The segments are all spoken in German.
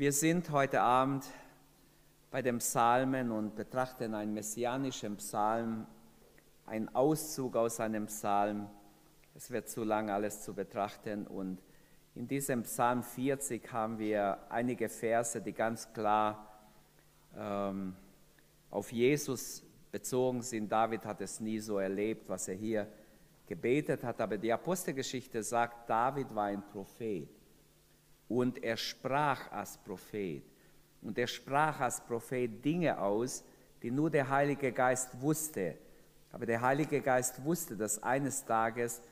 Wir sind heute Abend bei den Psalmen und betrachten einen messianischen Psalm, einen Auszug aus einem Psalm. Es wird zu lang, alles zu betrachten. Und in diesem Psalm 40 haben wir einige Verse, die ganz klar ähm, auf Jesus bezogen sind. David hat es nie so erlebt, was er hier gebetet hat. Aber die Apostelgeschichte sagt, David war ein Prophet und er sprach als Prophet. Und er sprach als Prophet Dinge aus, die nur der Heilige Geist wusste. Aber der Heilige Geist wusste, dass eines Tages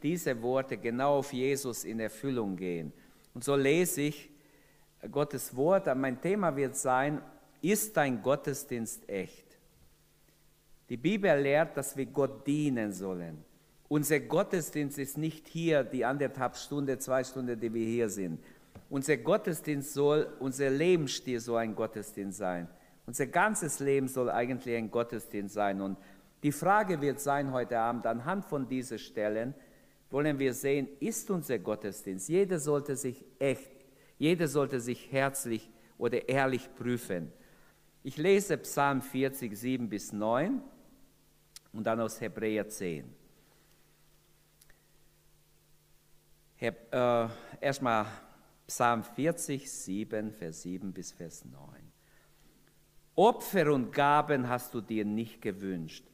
diese Worte genau auf Jesus in Erfüllung gehen. Und so lese ich Gottes Wort. Mein Thema wird sein, ist dein Gottesdienst echt? Die Bibel lehrt, dass wir Gott dienen sollen. Unser Gottesdienst ist nicht hier die anderthalb Stunden, zwei Stunden, die wir hier sind. Unser Gottesdienst soll, unser Lebensstil soll ein Gottesdienst sein. Unser ganzes Leben soll eigentlich ein Gottesdienst sein. Und die Frage wird sein heute Abend, anhand von diesen Stellen wollen wir sehen, ist unser Gottesdienst. Jeder sollte sich echt, jeder sollte sich herzlich oder ehrlich prüfen. Ich lese Psalm 40, 7 bis 9 und dann aus Hebräer 10. Äh, erstmal Psalm 40, 7, Vers 7 bis Vers 9. Opfer und Gaben hast du dir nicht gewünscht,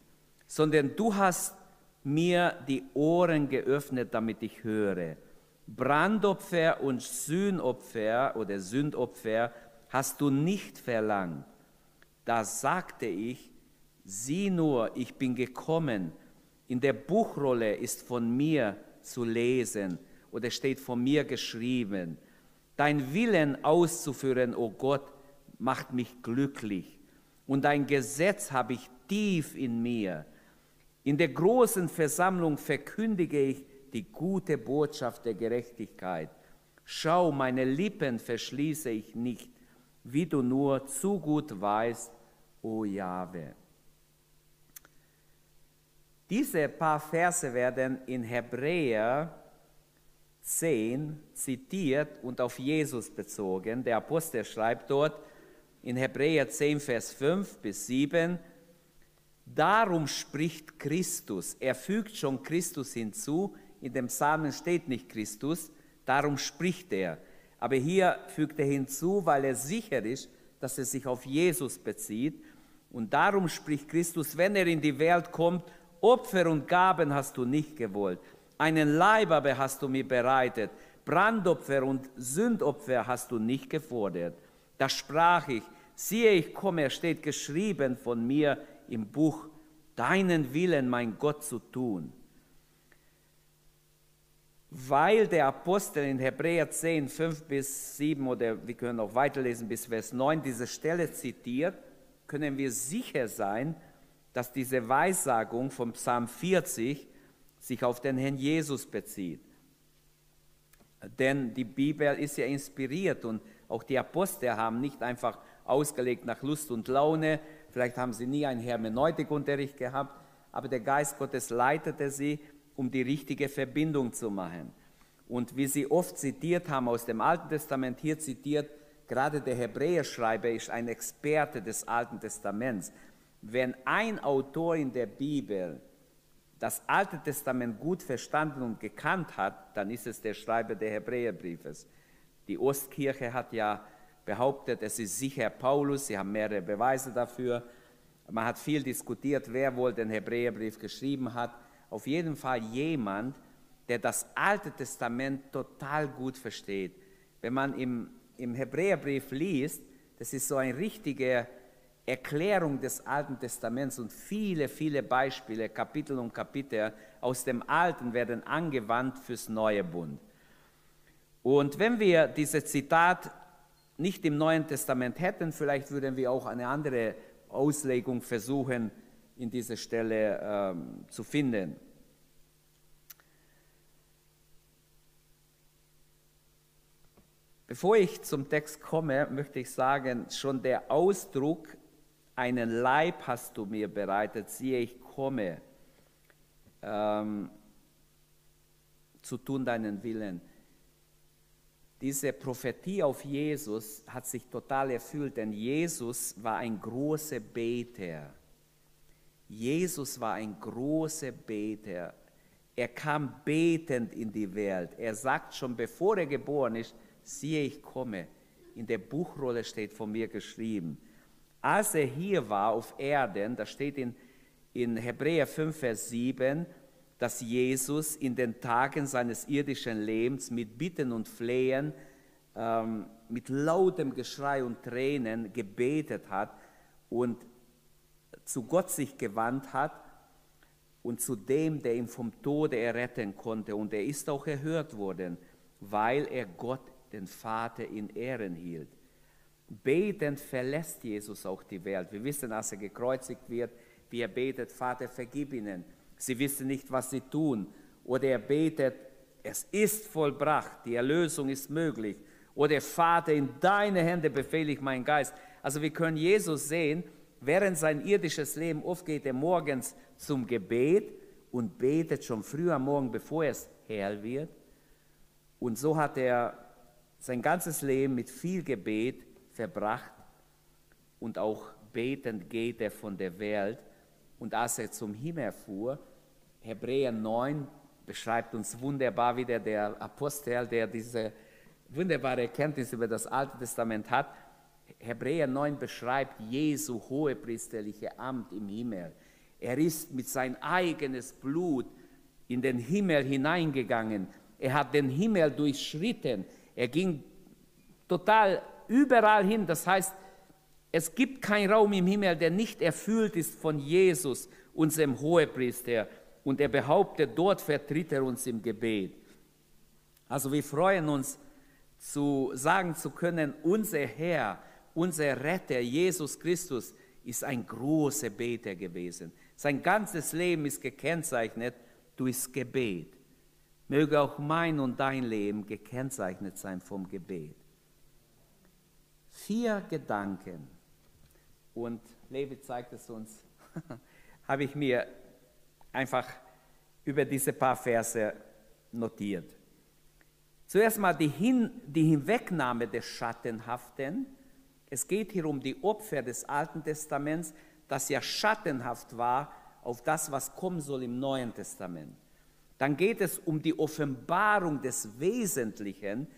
sondern du hast mir die Ohren geöffnet, damit ich höre. Brandopfer und Sühnopfer oder Sündopfer hast du nicht verlangt. Da sagte ich, sieh nur, ich bin gekommen. In der Buchrolle ist von mir zu lesen oder steht von mir geschrieben. Dein Willen auszuführen, o oh Gott, macht mich glücklich. Und dein Gesetz habe ich tief in mir. In der großen Versammlung verkündige ich die gute Botschaft der Gerechtigkeit. Schau, meine Lippen verschließe ich nicht, wie du nur zu gut weißt, o oh Jahwe. Diese paar Verse werden in Hebräer 10 zitiert und auf Jesus bezogen. Der Apostel schreibt dort in Hebräer 10, Vers 5 bis 7, Darum spricht Christus. Er fügt schon Christus hinzu. In dem Psalmen steht nicht Christus, darum spricht er. Aber hier fügt er hinzu, weil er sicher ist, dass er sich auf Jesus bezieht. Und darum spricht Christus, wenn er in die Welt kommt, Opfer und Gaben hast du nicht gewollt, einen Leib aber hast du mir bereitet. Brandopfer und Sündopfer hast du nicht gefordert. Da sprach ich, siehe, ich komme, steht geschrieben von mir im Buch, deinen Willen, mein Gott, zu tun. Weil der Apostel in Hebräer 10, 5 bis 7 oder wir können auch weiterlesen bis Vers 9 diese Stelle zitiert, können wir sicher sein, dass diese Weissagung vom Psalm 40 sich auf den Herrn Jesus bezieht. Denn die Bibel ist ja inspiriert und auch die Apostel haben nicht einfach ausgelegt nach Lust und Laune, vielleicht haben sie nie einen Hermeneutikunterricht gehabt, aber der Geist Gottes leitete sie, um die richtige Verbindung zu machen. Und wie sie oft zitiert haben aus dem Alten Testament, hier zitiert, gerade der Hebräerschreiber ist ein Experte des Alten Testaments. Wenn ein Autor in der Bibel das Alte Testament gut verstanden und gekannt hat, dann ist es der Schreiber der Hebräerbriefes. Die Ostkirche hat ja behauptet, es ist sicher Paulus, sie haben mehrere Beweise dafür. Man hat viel diskutiert, wer wohl den Hebräerbrief geschrieben hat. Auf jeden Fall jemand, der das Alte Testament total gut versteht. Wenn man im, im Hebräerbrief liest, das ist so ein richtiger Erklärung des Alten Testaments und viele, viele Beispiele, Kapitel und Kapitel aus dem Alten werden angewandt fürs neue Bund. Und wenn wir dieses Zitat nicht im Neuen Testament hätten, vielleicht würden wir auch eine andere Auslegung versuchen, in dieser Stelle ähm, zu finden. Bevor ich zum Text komme, möchte ich sagen, schon der Ausdruck einen Leib hast du mir bereitet, siehe, ich komme, ähm, zu tun deinen Willen. diese Prophetie auf Jesus hat sich total erfüllt, denn Jesus war ein großer Beter. Jesus war ein großer Beter. Er kam betend in die Welt. Er sagt schon, bevor er geboren ist, siehe, ich komme. In der Buchrolle steht von mir geschrieben. Als er hier war auf Erden, da steht in, in Hebräer 5, Vers 7, dass Jesus in den Tagen seines irdischen Lebens mit Bitten und Flehen, ähm, mit lautem Geschrei und Tränen gebetet hat und zu Gott sich gewandt hat und zu dem, der ihn vom Tode erretten konnte. Und er ist auch erhört worden, weil er Gott, den Vater, in Ehren hielt. Betend verlässt Jesus auch die Welt. Wir wissen, als er gekreuzigt wird, wie er betet, Vater, vergib ihnen. Sie wissen nicht, was sie tun. Oder er betet, es ist vollbracht, die Erlösung ist möglich. Oder Vater, in deine Hände befehle ich meinen Geist. Also wir können Jesus sehen, während sein irdisches Leben, oft geht er morgens zum Gebet und betet schon früh am Morgen, bevor es hell wird. Und so hat er sein ganzes Leben mit viel Gebet verbracht und auch betend geht er von der Welt. Und als er zum Himmel fuhr, Hebräer 9 beschreibt uns wunderbar wieder der Apostel, der diese wunderbare Erkenntnis über das Alte Testament hat. Hebräer 9 beschreibt Jesu hohepriesterliche Amt im Himmel. Er ist mit sein eigenes Blut in den Himmel hineingegangen. Er hat den Himmel durchschritten. Er ging total überall hin. Das heißt, es gibt keinen Raum im Himmel, der nicht erfüllt ist von Jesus, unserem Hohepriester. Und er behauptet, dort vertritt er uns im Gebet. Also wir freuen uns zu sagen zu können, unser Herr, unser Retter, Jesus Christus, ist ein großer Beter gewesen. Sein ganzes Leben ist gekennzeichnet durchs Gebet. Möge auch mein und dein Leben gekennzeichnet sein vom Gebet. Vier Gedanken, und Levi zeigt es uns, habe ich mir einfach über diese paar Verse notiert. Zuerst mal die, Hin die Hinwegnahme des Schattenhaften. Es geht hier um die Opfer des Alten Testaments, das ja schattenhaft war auf das, was kommen soll im Neuen Testament. Dann geht es um die Offenbarung des Wesentlichen,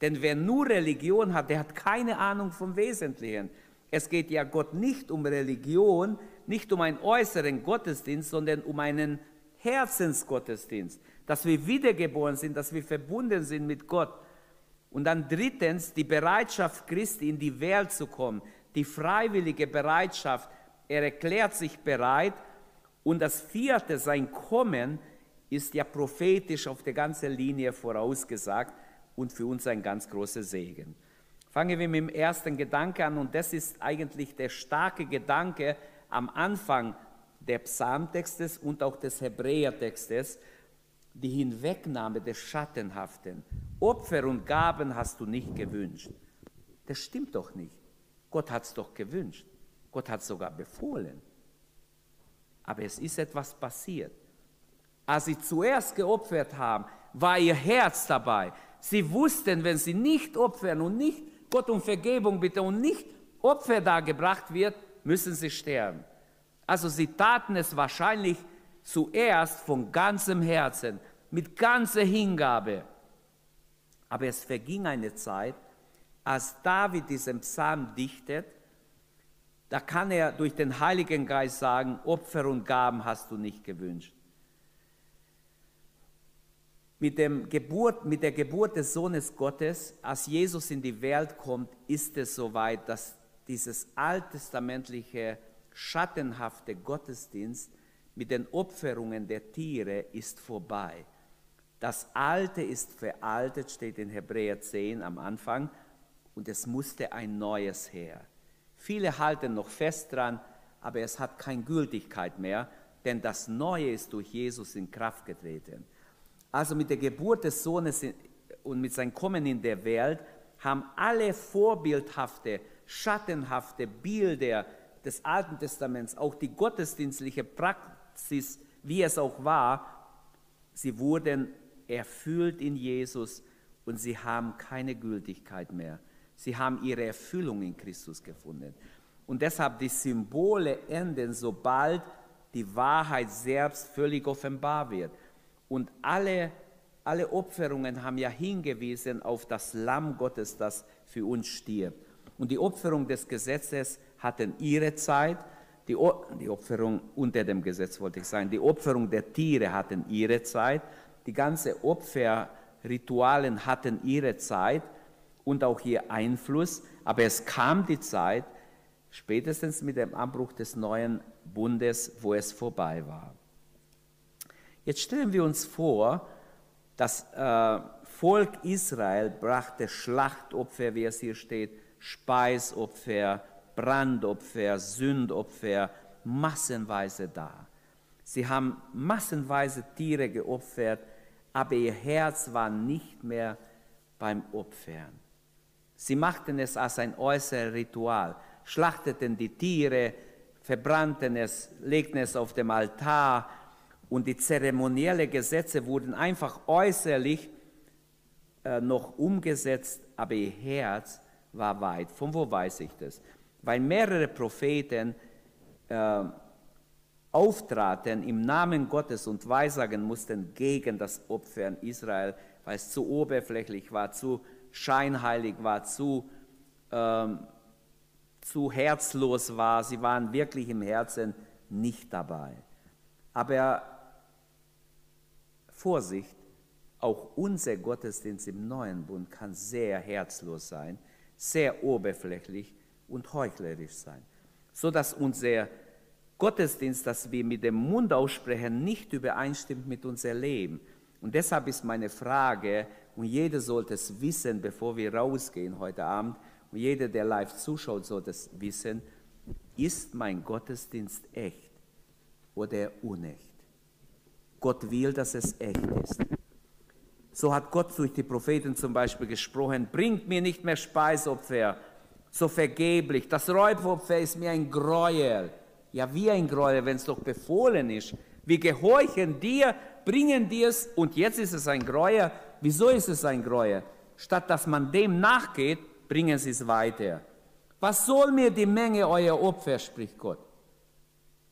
denn wer nur Religion hat, der hat keine Ahnung vom Wesentlichen. Es geht ja Gott nicht um Religion, nicht um einen äußeren Gottesdienst, sondern um einen Herzensgottesdienst, dass wir wiedergeboren sind, dass wir verbunden sind mit Gott. Und dann drittens die Bereitschaft Christi in die Welt zu kommen, die freiwillige Bereitschaft. Er erklärt sich bereit. Und das vierte, sein Kommen, ist ja prophetisch auf der ganzen Linie vorausgesagt und für uns ein ganz großer Segen. Fangen wir mit dem ersten Gedanke an und das ist eigentlich der starke Gedanke am Anfang der Psalmtextes und auch des Hebräertextes, die Hinwegnahme des Schattenhaften. Opfer und Gaben hast du nicht gewünscht. Das stimmt doch nicht. Gott hat es doch gewünscht. Gott hat es sogar befohlen. Aber es ist etwas passiert. Als sie zuerst geopfert haben, war ihr Herz dabei. Sie wussten, wenn sie nicht opfern und nicht Gott um Vergebung bitte und nicht Opfer dargebracht wird, müssen sie sterben. Also sie taten es wahrscheinlich zuerst von ganzem Herzen, mit ganzer Hingabe. Aber es verging eine Zeit, als David diesen Psalm dichtet, da kann er durch den Heiligen Geist sagen, Opfer und Gaben hast du nicht gewünscht. Mit, dem Geburt, mit der Geburt des Sohnes Gottes, als Jesus in die Welt kommt, ist es soweit, dass dieses alttestamentliche schattenhafte Gottesdienst mit den Opferungen der Tiere ist vorbei. Das Alte ist veraltet, steht in Hebräer 10 am Anfang, und es musste ein neues her. Viele halten noch fest dran, aber es hat keine Gültigkeit mehr, denn das Neue ist durch Jesus in Kraft getreten. Also mit der Geburt des Sohnes und mit seinem Kommen in der Welt haben alle vorbildhafte, schattenhafte Bilder des Alten Testaments, auch die gottesdienstliche Praxis, wie es auch war, sie wurden erfüllt in Jesus und sie haben keine Gültigkeit mehr. Sie haben ihre Erfüllung in Christus gefunden. Und deshalb die Symbole enden, sobald die Wahrheit selbst völlig offenbar wird. Und alle, alle Opferungen haben ja hingewiesen auf das Lamm Gottes, das für uns stirbt. Und die Opferung des Gesetzes hatten ihre Zeit, die, die Opferung unter dem Gesetz wollte ich sagen, die Opferung der Tiere hatten ihre Zeit, die ganze Opferritualen hatten ihre Zeit und auch ihr Einfluss, aber es kam die Zeit, spätestens mit dem Anbruch des neuen Bundes, wo es vorbei war. Jetzt stellen wir uns vor, das äh, Volk Israel brachte Schlachtopfer, wie es hier steht, Speisopfer, Brandopfer, Sündopfer massenweise da. Sie haben massenweise Tiere geopfert, aber ihr Herz war nicht mehr beim Opfern. Sie machten es als ein äußeres Ritual, schlachteten die Tiere, verbrannten es, legten es auf dem Altar und die zeremoniellen Gesetze wurden einfach äußerlich äh, noch umgesetzt, aber ihr Herz war weit. Von wo weiß ich das? Weil mehrere Propheten äh, auftraten im Namen Gottes und Weissagen mussten gegen das Opfern Israel, weil es zu oberflächlich war, zu scheinheilig war, zu, ähm, zu herzlos war. Sie waren wirklich im Herzen nicht dabei. Aber Vorsicht, auch unser Gottesdienst im neuen Bund kann sehr herzlos sein, sehr oberflächlich und heuchlerisch sein, so dass unser Gottesdienst, das wir mit dem Mund aussprechen, nicht übereinstimmt mit unserem Leben. Und deshalb ist meine Frage, und jeder sollte es wissen, bevor wir rausgehen heute Abend, und jeder, der live zuschaut, sollte es wissen, ist mein Gottesdienst echt oder unecht? Gott will, dass es echt ist. So hat Gott durch die Propheten zum Beispiel gesprochen, bringt mir nicht mehr Speisopfer, so vergeblich. Das Räubopfer ist mir ein Gräuel. Ja, wie ein Gräuel, wenn es doch befohlen ist. Wir gehorchen dir, bringen dir es und jetzt ist es ein Gräuel. Wieso ist es ein Gräuel? Statt dass man dem nachgeht, bringen sie es weiter. Was soll mir die Menge euer Opfer, spricht Gott.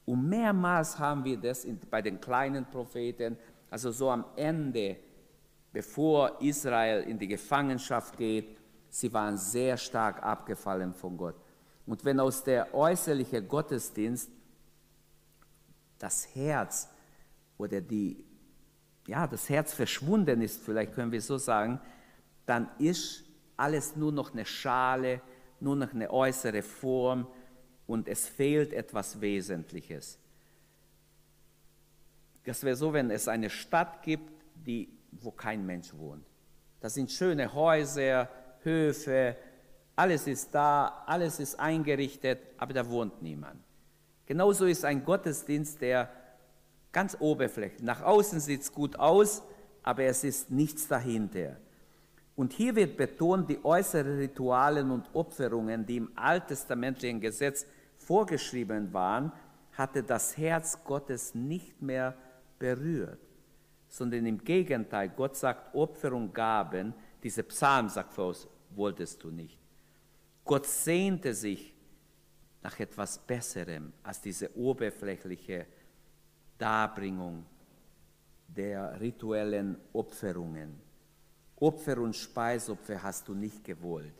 Und mehrmals haben wir das bei den kleinen Propheten, also so am Ende, bevor Israel in die Gefangenschaft geht, sie waren sehr stark abgefallen von Gott. Und wenn aus der äußerlichen Gottesdienst das Herz oder die, ja, das Herz verschwunden ist, vielleicht können wir so sagen, dann ist alles nur noch eine Schale, nur noch eine äußere Form, und es fehlt etwas Wesentliches. Das wäre so, wenn es eine Stadt gibt, die, wo kein Mensch wohnt. Das sind schöne Häuser, Höfe, alles ist da, alles ist eingerichtet, aber da wohnt niemand. Genauso ist ein Gottesdienst, der ganz oberflächlich, nach außen sieht es gut aus, aber es ist nichts dahinter. Und hier wird betont, die äußeren Ritualen und Opferungen, die im alttestamentlichen Gesetz vorgeschrieben waren, hatte das Herz Gottes nicht mehr berührt, sondern im Gegenteil, Gott sagt, Opfer und Gaben, diese Psalm sagt voraus, wolltest du nicht. Gott sehnte sich nach etwas Besserem als diese oberflächliche Darbringung der rituellen Opferungen. Opfer und Speisopfer hast du nicht gewollt.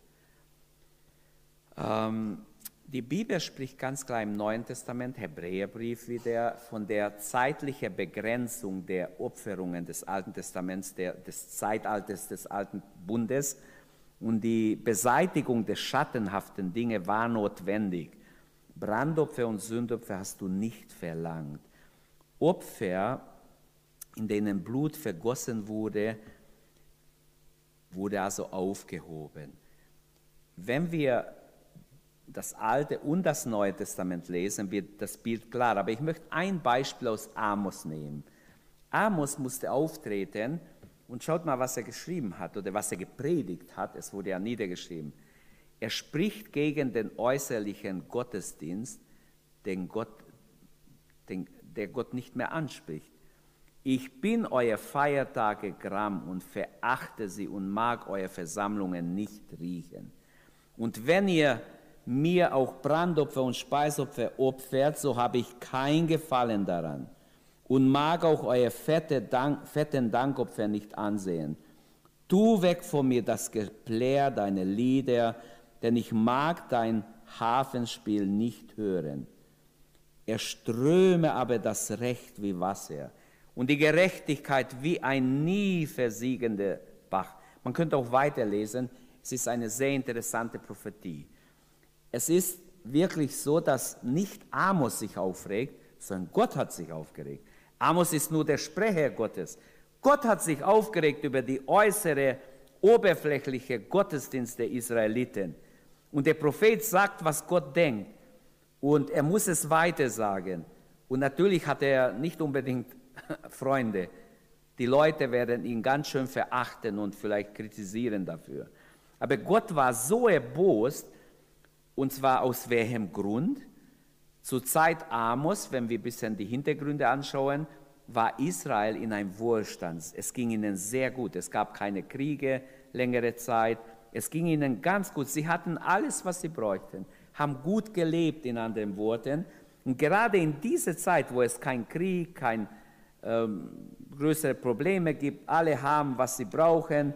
Ähm, die Bibel spricht ganz klar im Neuen Testament, Hebräerbrief wieder, von der zeitlichen Begrenzung der Opferungen des Alten Testaments, der, des Zeitalters des Alten Bundes. Und die Beseitigung der schattenhaften Dinge war notwendig. Brandopfer und Sündopfer hast du nicht verlangt. Opfer, in denen Blut vergossen wurde, wurde also aufgehoben. Wenn wir das Alte und das Neue Testament lesen, wird das Bild klar. Aber ich möchte ein Beispiel aus Amos nehmen. Amos musste auftreten und schaut mal, was er geschrieben hat oder was er gepredigt hat. Es wurde ja niedergeschrieben. Er spricht gegen den äußerlichen Gottesdienst, den Gott, den, der Gott nicht mehr anspricht. Ich bin euer Feiertage Gramm und verachte sie und mag eure Versammlungen nicht riechen. Und wenn ihr mir auch Brandopfer und Speisopfer opfert, so habe ich kein Gefallen daran und mag auch euer fette Dank, fetten Dankopfer nicht ansehen. Tu weg von mir das Geplär deiner Lieder, denn ich mag dein Hafenspiel nicht hören. Er ströme aber das Recht wie Wasser und die Gerechtigkeit wie ein nie versiegender Bach. Man könnte auch weiterlesen, es ist eine sehr interessante Prophetie. Es ist wirklich so, dass nicht Amos sich aufregt, sondern Gott hat sich aufgeregt. Amos ist nur der Sprecher Gottes. Gott hat sich aufgeregt über die äußere, oberflächliche Gottesdienst der Israeliten. Und der Prophet sagt, was Gott denkt. Und er muss es weiter sagen. Und natürlich hat er nicht unbedingt Freunde. Die Leute werden ihn ganz schön verachten und vielleicht kritisieren dafür. Aber Gott war so erbost, und zwar aus welchem Grund? Zur Zeit Amos, wenn wir ein bisschen die Hintergründe anschauen, war Israel in einem Wohlstand. Es ging ihnen sehr gut. Es gab keine Kriege längere Zeit. Es ging ihnen ganz gut. Sie hatten alles, was sie bräuchten, haben gut gelebt, in anderen Worten. Und gerade in dieser Zeit, wo es keinen Krieg, keine ähm, größere Probleme gibt, alle haben, was sie brauchen,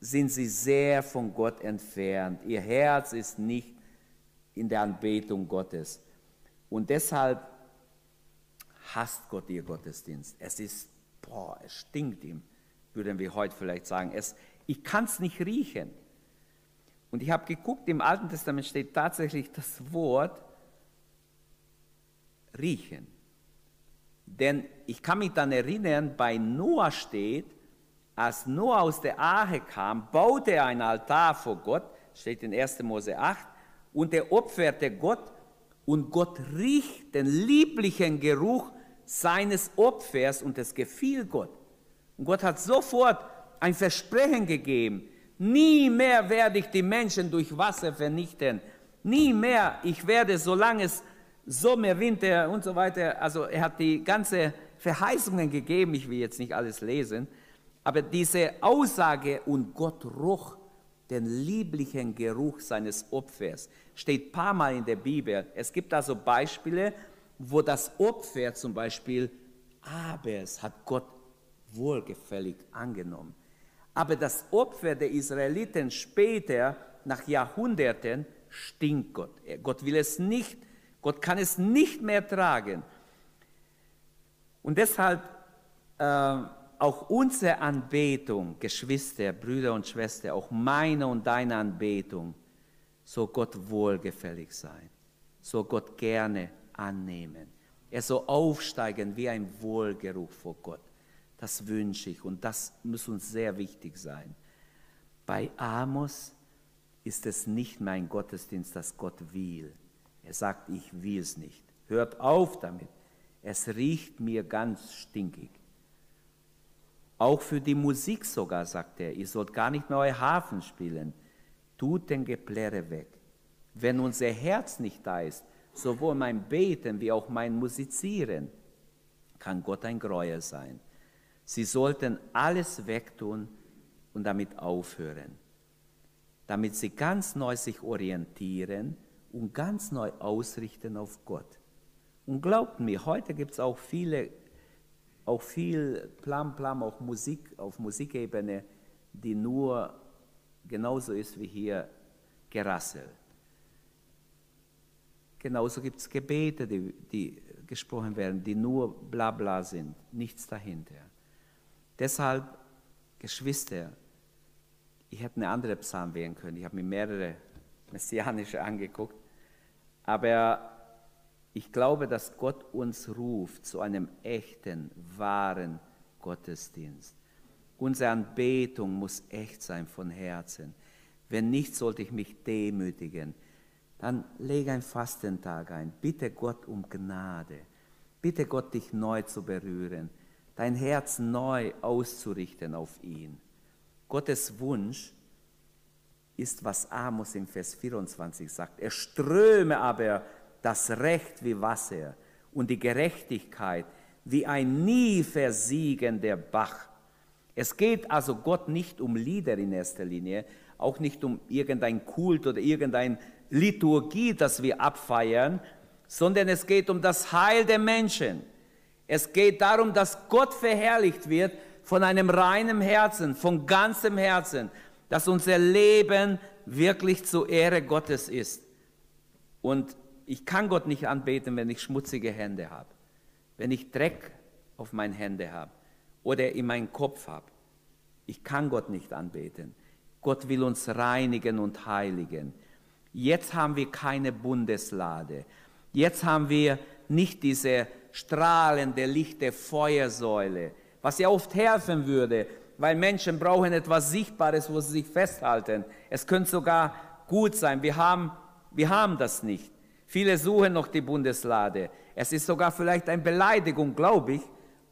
sind sie sehr von Gott entfernt. Ihr Herz ist nicht in der Anbetung Gottes. Und deshalb hasst Gott ihr Gottesdienst. Es ist, boah, es stinkt ihm, würden wir heute vielleicht sagen. Es, ich kann es nicht riechen. Und ich habe geguckt, im Alten Testament steht tatsächlich das Wort riechen. Denn ich kann mich dann erinnern, bei Noah steht, als Noah aus der Arche kam, baute er ein Altar vor Gott, steht in 1. Mose 8, und er opferte Gott und Gott riecht den lieblichen Geruch seines Opfers und es gefiel Gott. Und Gott hat sofort ein Versprechen gegeben, nie mehr werde ich die Menschen durch Wasser vernichten, nie mehr, ich werde, solange es Sommer, Winter und so weiter, also er hat die ganze Verheißungen gegeben, ich will jetzt nicht alles lesen, aber diese Aussage und Gott roch den lieblichen Geruch seines Opfers. Steht ein paar Mal in der Bibel. Es gibt also Beispiele, wo das Opfer zum Beispiel Abels hat Gott wohlgefällig angenommen. Aber das Opfer der Israeliten später, nach Jahrhunderten, stinkt Gott. Gott will es nicht, Gott kann es nicht mehr tragen. Und deshalb äh, auch unsere Anbetung, Geschwister, Brüder und Schwestern, auch meine und deine Anbetung, soll Gott wohlgefällig sein, soll Gott gerne annehmen. Er soll aufsteigen wie ein Wohlgeruch vor Gott. Das wünsche ich und das muss uns sehr wichtig sein. Bei Amos ist es nicht mein Gottesdienst, das Gott will. Er sagt, ich will es nicht. Hört auf damit. Es riecht mir ganz stinkig. Auch für die Musik sogar, sagt er, ihr sollt gar nicht mehr euer Hafen spielen. Tut den Geplärre weg. Wenn unser Herz nicht da ist, sowohl mein Beten wie auch mein Musizieren, kann Gott ein Gräuel sein. Sie sollten alles wegtun und damit aufhören, damit sie ganz neu sich orientieren und ganz neu ausrichten auf Gott. Und glaubt mir, heute gibt es auch viele auch viel Plam Plam, auch Musik auf Musikebene, die nur genauso ist wie hier Gerassel. Genauso gibt es Gebete, die, die gesprochen werden, die nur Blabla sind, nichts dahinter. Deshalb, Geschwister, ich hätte eine andere Psalm wählen können. Ich habe mir mehrere messianische angeguckt. Aber ich glaube, dass Gott uns ruft zu einem echten, wahren Gottesdienst. Unsere Anbetung muss echt sein von Herzen. Wenn nicht, sollte ich mich demütigen. Dann lege ein Fastentag ein. Bitte Gott um Gnade. Bitte Gott, dich neu zu berühren. Dein Herz neu auszurichten auf ihn. Gottes Wunsch ist, was Amos im Vers 24 sagt. Er ströme aber das Recht wie Wasser und die Gerechtigkeit wie ein nie versiegender Bach. Es geht also Gott nicht um Lieder in erster Linie, auch nicht um irgendein Kult oder irgendeine Liturgie, das wir abfeiern, sondern es geht um das Heil der Menschen. Es geht darum, dass Gott verherrlicht wird von einem reinen Herzen, von ganzem Herzen, dass unser Leben wirklich zur Ehre Gottes ist. Und ich kann Gott nicht anbeten, wenn ich schmutzige Hände habe, wenn ich Dreck auf meinen Händen habe oder in meinem Kopf habe. Ich kann Gott nicht anbeten. Gott will uns reinigen und heiligen. Jetzt haben wir keine Bundeslade. Jetzt haben wir nicht diese strahlende, lichte Feuersäule, was ja oft helfen würde, weil Menschen brauchen etwas Sichtbares, wo sie sich festhalten. Es könnte sogar gut sein. Wir haben, wir haben das nicht. Viele suchen noch die Bundeslade. Es ist sogar vielleicht eine Beleidigung, glaube ich,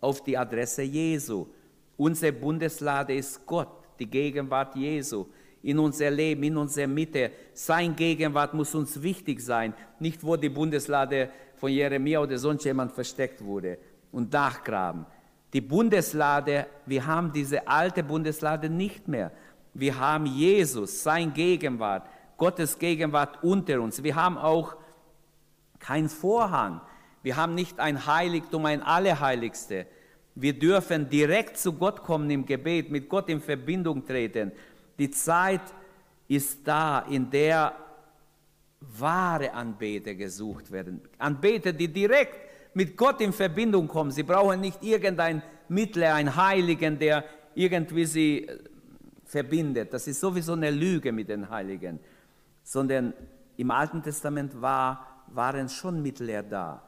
auf die Adresse Jesu. Unsere Bundeslade ist Gott, die Gegenwart Jesu in unser Leben, in unserer Mitte. Sein Gegenwart muss uns wichtig sein, nicht wo die Bundeslade von Jeremia oder sonst jemand versteckt wurde und nachgraben. Die Bundeslade, wir haben diese alte Bundeslade nicht mehr. Wir haben Jesus, sein Gegenwart, Gottes Gegenwart unter uns. Wir haben auch kein Vorhang. Wir haben nicht ein Heiligtum, ein Allerheiligste. Wir dürfen direkt zu Gott kommen im Gebet, mit Gott in Verbindung treten. Die Zeit ist da, in der wahre Anbeter gesucht werden. Anbeter, die direkt mit Gott in Verbindung kommen. Sie brauchen nicht irgendein Mittler, einen Heiligen, der irgendwie sie äh, verbindet. Das ist sowieso eine Lüge mit den Heiligen. Sondern im Alten Testament war, waren schon Mittler da.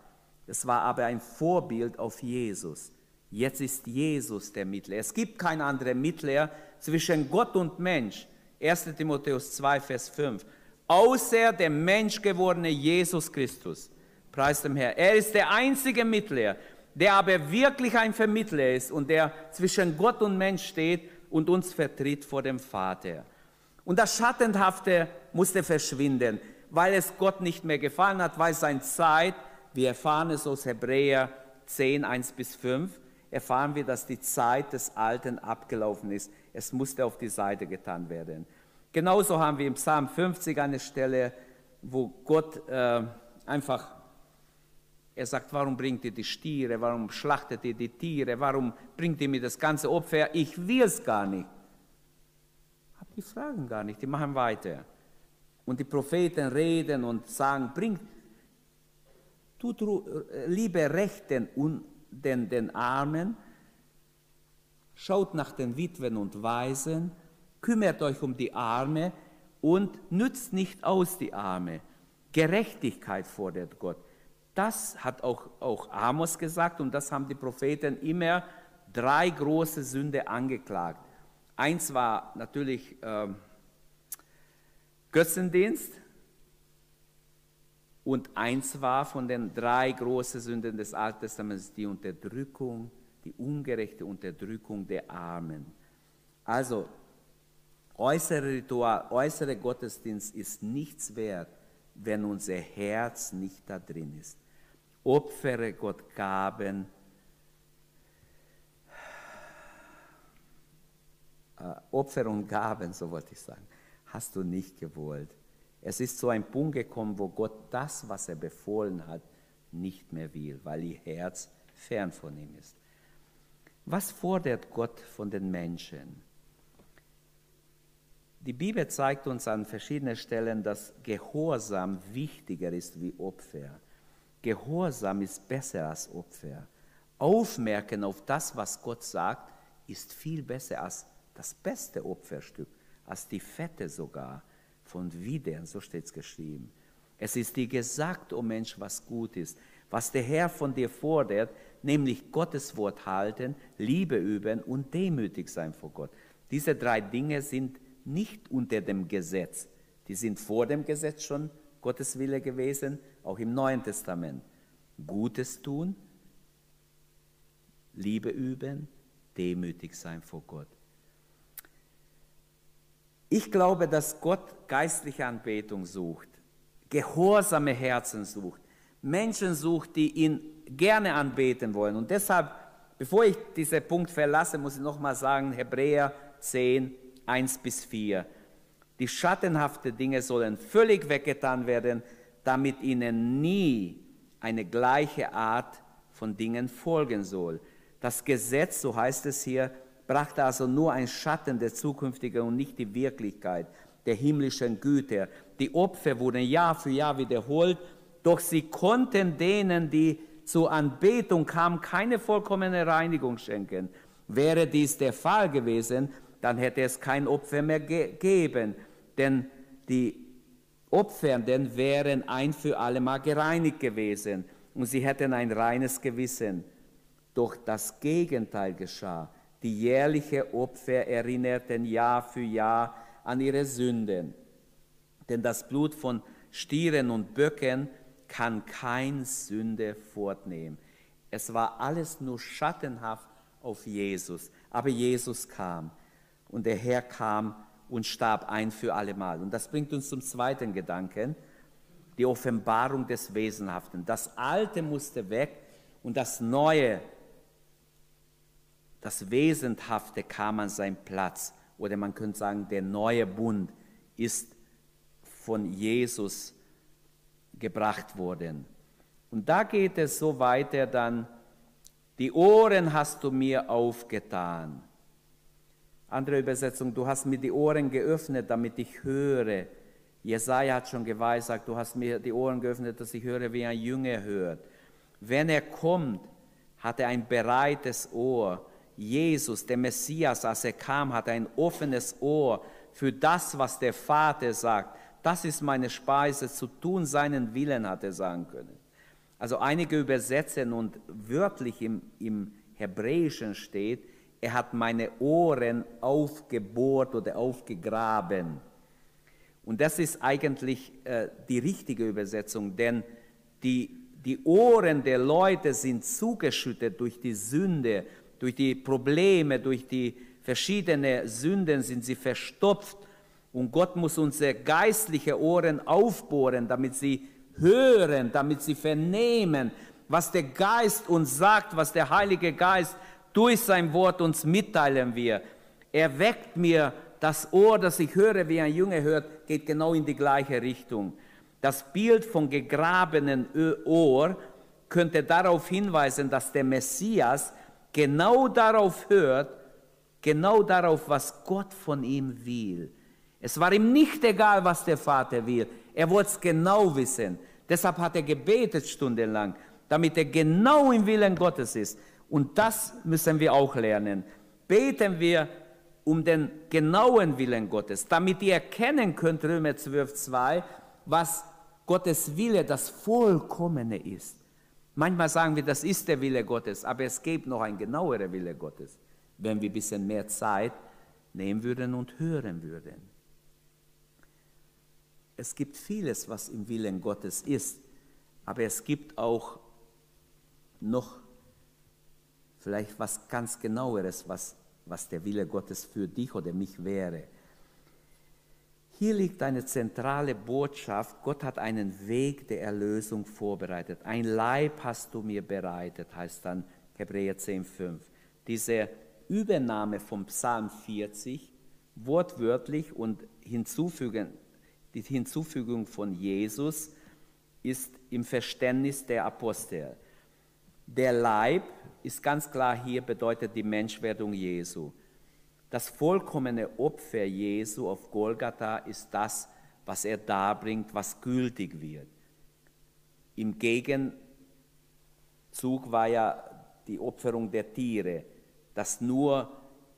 Es war aber ein Vorbild auf Jesus. Jetzt ist Jesus der Mittler. Es gibt kein anderer Mittler zwischen Gott und Mensch. 1 Timotheus 2, Vers 5. Außer der menschgewordene Jesus Christus. Preis dem Herrn. Er ist der einzige Mittler, der aber wirklich ein Vermittler ist und der zwischen Gott und Mensch steht und uns vertritt vor dem Vater. Und das Schattenhafte musste verschwinden, weil es Gott nicht mehr gefallen hat, weil sein Zeit, wir erfahren es aus Hebräer 10, 1 bis 5, erfahren wir, dass die Zeit des Alten abgelaufen ist. Es musste auf die Seite getan werden. Genauso haben wir im Psalm 50 eine Stelle, wo Gott äh, einfach, er sagt, warum bringt ihr die Stiere, warum schlachtet ihr die Tiere, warum bringt ihr mir das ganze Opfer, ich will es gar nicht. Hab die Fragen gar nicht, die machen weiter. Und die Propheten reden und sagen, bringt, tut liebe Rechten und den, den Armen, schaut nach den Witwen und Waisen, kümmert euch um die Arme und nützt nicht aus die Arme. Gerechtigkeit fordert Gott. Das hat auch, auch Amos gesagt und das haben die Propheten immer drei große Sünde angeklagt. Eins war natürlich äh, Götzendienst, und eins war von den drei großen Sünden des Alten Testaments die Unterdrückung, die ungerechte Unterdrückung der Armen. Also, äußere Ritual, äußere Gottesdienst ist nichts wert, wenn unser Herz nicht da drin ist. Opfere Gott Gaben, äh, Opfer und Gaben, so wollte ich sagen, hast du nicht gewollt es ist zu einem Punkt gekommen, wo Gott das, was er befohlen hat, nicht mehr will, weil ihr Herz fern von ihm ist. Was fordert Gott von den Menschen? Die Bibel zeigt uns an verschiedenen Stellen, dass Gehorsam wichtiger ist wie Opfer. Gehorsam ist besser als Opfer. Aufmerken auf das, was Gott sagt, ist viel besser als das beste Opferstück, als die Fette sogar von Widern, so steht es geschrieben. Es ist dir gesagt, o oh Mensch, was gut ist, was der Herr von dir fordert, nämlich Gottes Wort halten, Liebe üben und demütig sein vor Gott. Diese drei Dinge sind nicht unter dem Gesetz. Die sind vor dem Gesetz schon Gottes Wille gewesen, auch im Neuen Testament. Gutes tun, Liebe üben, demütig sein vor Gott. Ich glaube, dass Gott geistliche Anbetung sucht, gehorsame Herzen sucht, Menschen sucht, die ihn gerne anbeten wollen. Und deshalb, bevor ich diesen Punkt verlasse, muss ich nochmal sagen, Hebräer 10, 1 bis 4. Die schattenhaften Dinge sollen völlig weggetan werden, damit ihnen nie eine gleiche Art von Dingen folgen soll. Das Gesetz, so heißt es hier, brachte also nur ein Schatten der zukünftigen und nicht die Wirklichkeit der himmlischen Güter. Die Opfer wurden Jahr für Jahr wiederholt, doch sie konnten denen, die zur Anbetung kamen, keine vollkommene Reinigung schenken. Wäre dies der Fall gewesen, dann hätte es kein Opfer mehr gegeben, denn die Opfernden wären ein für alle Mal gereinigt gewesen und sie hätten ein reines Gewissen. Doch das Gegenteil geschah. Die jährliche Opfer erinnerten Jahr für Jahr an ihre Sünden. Denn das Blut von Stieren und Böcken kann kein Sünde fortnehmen. Es war alles nur schattenhaft auf Jesus. Aber Jesus kam und der Herr kam und starb ein für allemal. Und das bringt uns zum zweiten Gedanken, die Offenbarung des Wesenhaften. Das Alte musste weg und das Neue, das Wesenhafte kam an seinen Platz. Oder man könnte sagen, der neue Bund ist von Jesus gebracht worden. Und da geht es so weiter dann, die Ohren hast du mir aufgetan. Andere Übersetzung, du hast mir die Ohren geöffnet, damit ich höre. Jesaja hat schon geweissagt, du hast mir die Ohren geöffnet, dass ich höre, wie ein Jünger hört. Wenn er kommt, hat er ein bereites Ohr. Jesus, der Messias, als er kam, hat ein offenes Ohr für das, was der Vater sagt. Das ist meine Speise, zu tun seinen Willen, hat er sagen können. Also einige übersetzen und wörtlich im, im Hebräischen steht, er hat meine Ohren aufgebohrt oder aufgegraben. Und das ist eigentlich äh, die richtige Übersetzung, denn die, die Ohren der Leute sind zugeschüttet durch die Sünde, durch die Probleme, durch die verschiedenen Sünden sind sie verstopft. Und Gott muss unsere geistlichen Ohren aufbohren, damit sie hören, damit sie vernehmen, was der Geist uns sagt, was der Heilige Geist durch sein Wort uns mitteilen wir. Er weckt mir das Ohr, das ich höre, wie ein Junge hört, geht genau in die gleiche Richtung. Das Bild von gegrabenen Ohr könnte darauf hinweisen, dass der Messias genau darauf hört, genau darauf, was Gott von ihm will. Es war ihm nicht egal, was der Vater will. Er wollte es genau wissen. Deshalb hat er gebetet stundenlang, damit er genau im Willen Gottes ist. Und das müssen wir auch lernen. Beten wir um den genauen Willen Gottes, damit ihr erkennen könnt, Römer 12, 2, was Gottes Wille, das Vollkommene ist. Manchmal sagen wir, das ist der Wille Gottes, aber es gibt noch ein genauerer Wille Gottes, wenn wir ein bisschen mehr Zeit nehmen würden und hören würden. Es gibt vieles, was im Willen Gottes ist, aber es gibt auch noch vielleicht was ganz genaueres, was, was der Wille Gottes für dich oder mich wäre. Hier liegt eine zentrale Botschaft. Gott hat einen Weg der Erlösung vorbereitet. Ein Leib hast du mir bereitet, heißt dann Hebräer 10,5. Diese Übernahme vom Psalm 40, wortwörtlich und hinzufügen, die Hinzufügung von Jesus, ist im Verständnis der Apostel. Der Leib ist ganz klar hier, bedeutet die Menschwerdung Jesu. Das vollkommene Opfer Jesu auf Golgatha ist das, was er darbringt, was gültig wird. Im Gegenzug war ja die Opferung der Tiere, das nur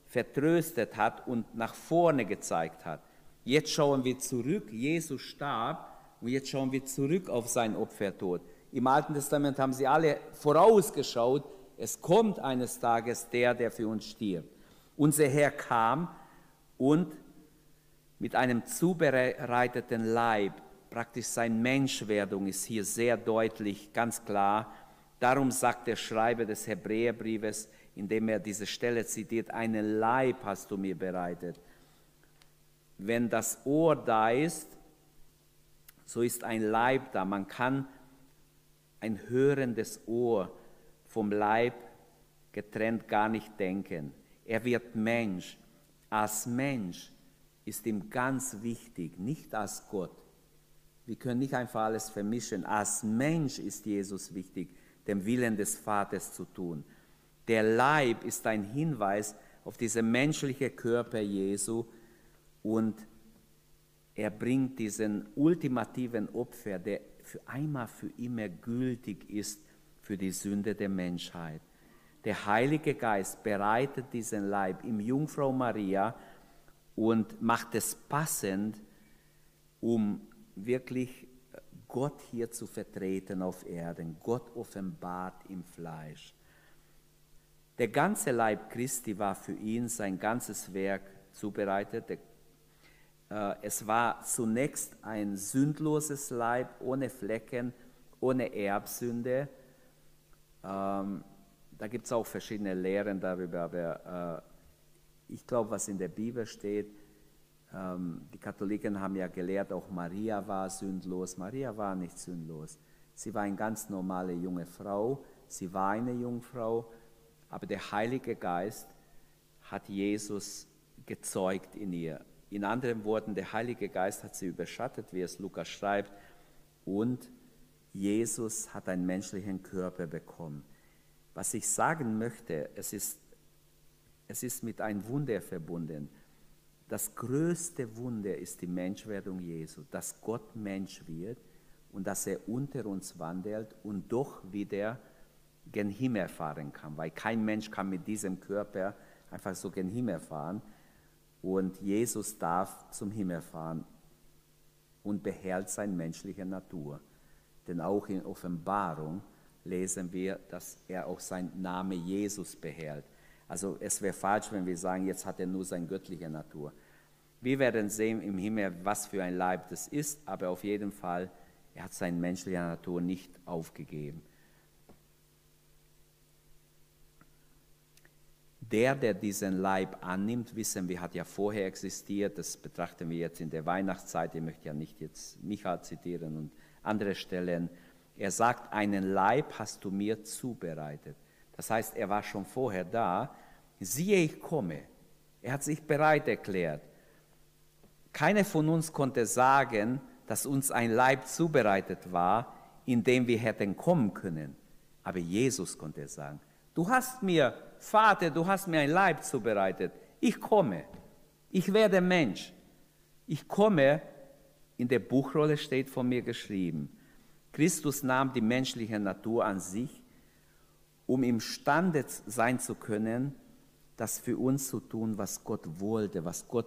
vertröstet hat und nach vorne gezeigt hat. Jetzt schauen wir zurück, Jesus starb und jetzt schauen wir zurück auf sein Opfertod. Im Alten Testament haben sie alle vorausgeschaut, es kommt eines Tages der, der für uns stirbt. Unser Herr kam und mit einem zubereiteten Leib, praktisch seine Menschwerdung ist hier sehr deutlich, ganz klar. Darum sagt der Schreiber des Hebräerbriefes, indem er diese Stelle zitiert, einen Leib hast du mir bereitet. Wenn das Ohr da ist, so ist ein Leib da. Man kann ein hörendes Ohr vom Leib getrennt gar nicht denken. Er wird Mensch. Als Mensch ist ihm ganz wichtig, nicht als Gott. Wir können nicht einfach alles vermischen. Als Mensch ist Jesus wichtig, dem Willen des Vaters zu tun. Der Leib ist ein Hinweis auf diesen menschlichen Körper Jesu und er bringt diesen ultimativen Opfer, der für einmal für immer gültig ist für die Sünde der Menschheit. Der Heilige Geist bereitet diesen Leib im Jungfrau Maria und macht es passend, um wirklich Gott hier zu vertreten auf Erden. Gott offenbart im Fleisch. Der ganze Leib Christi war für ihn sein ganzes Werk zubereitet. Äh, es war zunächst ein sündloses Leib, ohne Flecken, ohne Erbsünde. Ähm, da gibt es auch verschiedene Lehren darüber, aber äh, ich glaube, was in der Bibel steht, ähm, die Katholiken haben ja gelehrt, auch Maria war sündlos. Maria war nicht sündlos. Sie war eine ganz normale junge Frau. Sie war eine Jungfrau aber der Heilige Geist hat Jesus gezeugt in ihr. In anderen Worten, der Heilige Geist hat sie überschattet, wie es Lukas schreibt, und Jesus hat einen menschlichen Körper bekommen. Was ich sagen möchte, es ist, es ist mit einem Wunder verbunden. Das größte Wunder ist die Menschwerdung Jesu, dass Gott Mensch wird und dass er unter uns wandelt und doch wieder gen Himmel fahren kann, weil kein Mensch kann mit diesem Körper einfach so gen Himmel fahren. Und Jesus darf zum Himmel fahren und behält seine menschliche Natur. Denn auch in Offenbarung lesen wir, dass er auch seinen Namen Jesus behält. Also es wäre falsch, wenn wir sagen, jetzt hat er nur seine göttliche Natur. Wir werden sehen im Himmel, was für ein Leib das ist, aber auf jeden Fall, er hat seine menschliche Natur nicht aufgegeben. Der, der diesen Leib annimmt, wissen wir, hat ja vorher existiert. Das betrachten wir jetzt in der Weihnachtszeit. Ich möchte ja nicht jetzt Micha zitieren und andere Stellen. Er sagt, einen Leib hast du mir zubereitet. Das heißt, er war schon vorher da. Siehe, ich komme. Er hat sich bereit erklärt. Keiner von uns konnte sagen, dass uns ein Leib zubereitet war, in dem wir hätten kommen können. Aber Jesus konnte sagen, du hast mir Vater, du hast mir ein Leib zubereitet. Ich komme. Ich werde Mensch. Ich komme, in der Buchrolle steht von mir geschrieben. Christus nahm die menschliche Natur an sich, um imstande sein zu können, das für uns zu tun, was Gott wollte, was Gott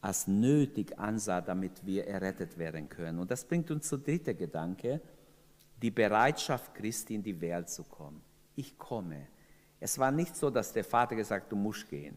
als nötig ansah, damit wir errettet werden können. Und das bringt uns zum dritten Gedanke, die Bereitschaft Christi in die Welt zu kommen. Ich komme. Es war nicht so, dass der Vater gesagt du musst gehen.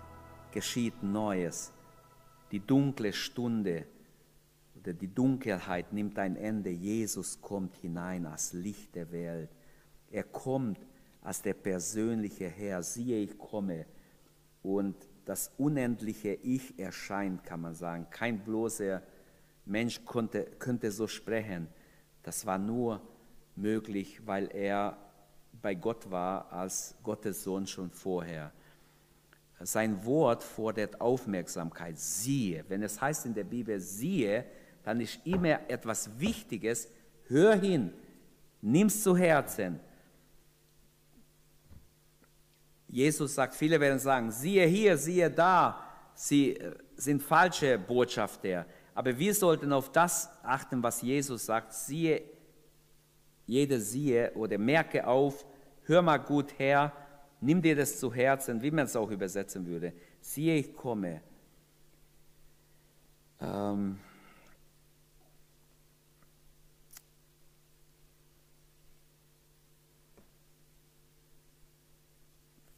geschieht Neues. Die dunkle Stunde oder die Dunkelheit nimmt ein Ende. Jesus kommt hinein als Licht der Welt. Er kommt als der persönliche Herr. Siehe, ich komme. Und das unendliche Ich erscheint, kann man sagen. Kein bloßer Mensch konnte, könnte so sprechen. Das war nur möglich, weil er bei Gott war als Gottes Sohn schon vorher. Sein Wort fordert Aufmerksamkeit. Siehe, wenn es heißt in der Bibel siehe, dann ist immer etwas Wichtiges. Hör hin, nimm es zu Herzen. Jesus sagt, viele werden sagen, siehe hier, siehe da, sie äh, sind falsche Botschafter. Aber wir sollten auf das achten, was Jesus sagt, siehe jeder siehe oder merke auf, hör mal gut her, Nimm dir das zu Herzen, wie man es auch übersetzen würde. Siehe, ich komme. Ähm